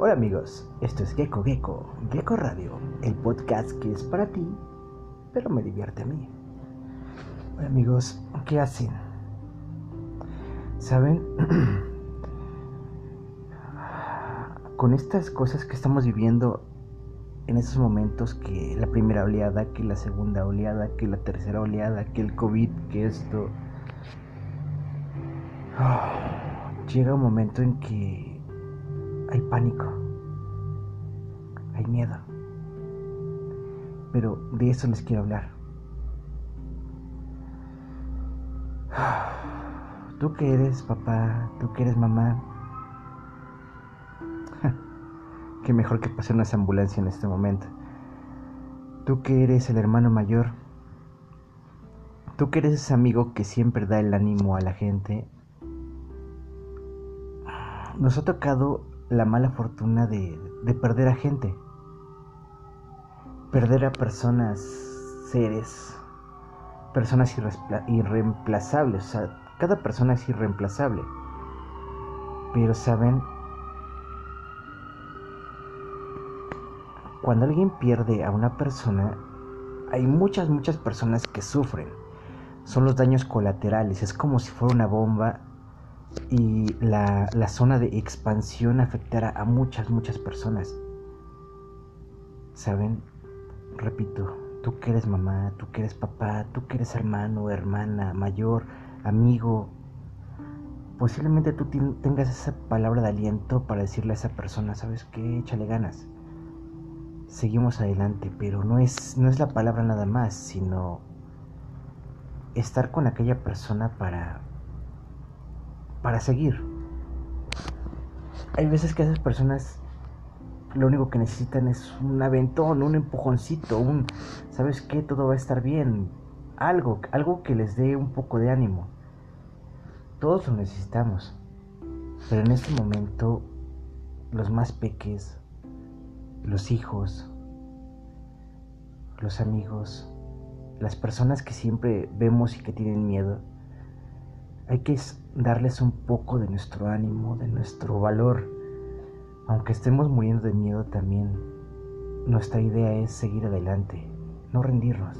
Hola amigos, esto es Gecko Gecko, Gecko Radio, el podcast que es para ti, pero me divierte a mí. Hola amigos, ¿qué hacen? ¿Saben? Con estas cosas que estamos viviendo en estos momentos, que la primera oleada, que la segunda oleada, que la tercera oleada, que el COVID, que esto... llega un momento en que hay pánico, hay miedo. Pero de eso les quiero hablar. Tú que eres papá, tú que eres mamá, qué mejor que pasar una ambulancia en este momento. Tú que eres el hermano mayor, tú que eres ese amigo que siempre da el ánimo a la gente, nos ha tocado la mala fortuna de, perder a gente, perder a personas, seres, personas irreemplazables, o sea, cada persona es irreemplazable. Pero saben, cuando alguien pierde a una persona, hay muchas, muchas personas que sufren. Son los daños colaterales, es como si fuera una bomba y la, zona de expansión afectará a muchas, muchas personas. ¿Saben? Repito, tú que eres mamá, tú que eres papá, tú que eres hermano, hermana, mayor, amigo, posiblemente tú tengas esa palabra de aliento para decirle a esa persona, ¿sabes qué? Échale ganas. Seguimos adelante, pero no es, no es la palabra nada más, sino estar con aquella persona para para seguir. Hay veces que esas personas lo único que necesitan es un aventón, un empujoncito, un, ¿sabes qué? Todo va a estar bien. Algo, algo que les dé un poco de ánimo. Todos lo necesitamos. Pero en este momento, los más peques, los hijos, los amigos, las personas que siempre vemos y que tienen miedo, hay que darles un poco de nuestro ánimo, de nuestro valor. Aunque estemos muriendo de miedo también, nuestra idea es seguir adelante, no rendirnos.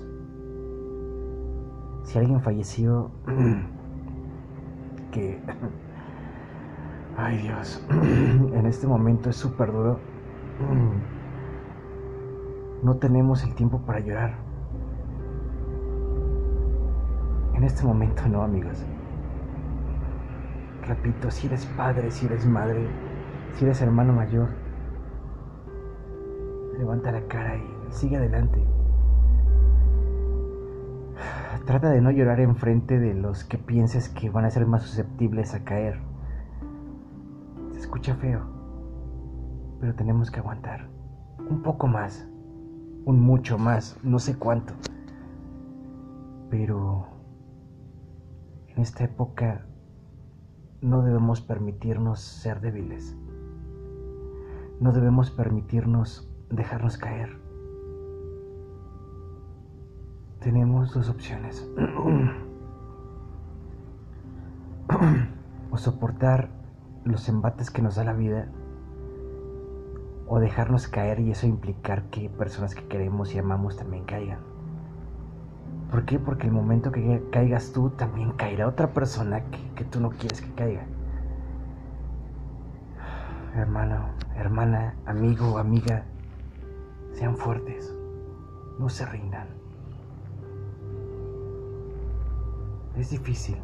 Si alguien falleció, que... Ay Dios, en este momento es súper duro. No tenemos el tiempo para llorar. En este momento no, amigos. Repito, si eres padre, si eres madre, si eres hermano mayor, levanta la cara y sigue adelante. Trata de no llorar enfrente de los que pienses que van a ser más susceptibles a caer. Se escucha feo, pero tenemos que aguantar. Un poco más, un mucho más, no sé cuánto. Pero en esta época no debemos permitirnos ser débiles. No debemos permitirnos dejarnos caer. Tenemos dos opciones. o soportar los embates que nos da la vida o dejarnos caer y eso implicar que personas que queremos y amamos también caigan. ¿Por qué? Porque el momento que caigas tú, también caerá otra persona que, tú no quieres que caiga. Hermano, hermana, amigo, amiga, sean fuertes, no se rindan. Es difícil,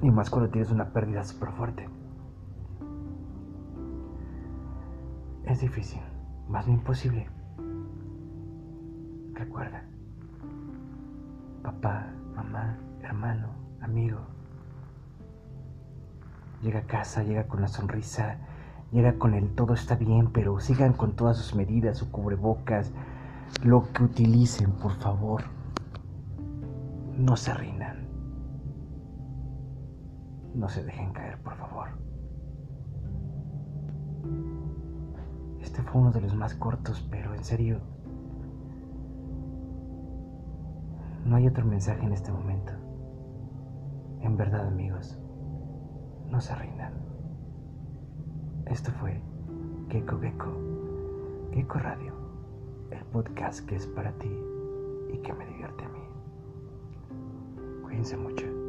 y más cuando tienes una pérdida súper fuerte. Es difícil, más no imposible. Recuerda papá, mamá, hermano, amigo. Llega a casa, llega con la sonrisa, llega con el todo está bien, pero sigan con todas sus medidas, su cubrebocas, lo que utilicen, por favor. No se rindan. No se dejen caer, por favor. Este fue uno de los más cortos, pero en serio, No hay otro mensaje en este momento. En verdad, amigos, no se rindan. Esto fue Gecko Gecko, Gecko Radio, el podcast que es para ti y que me divierte a mí. Cuídense mucho.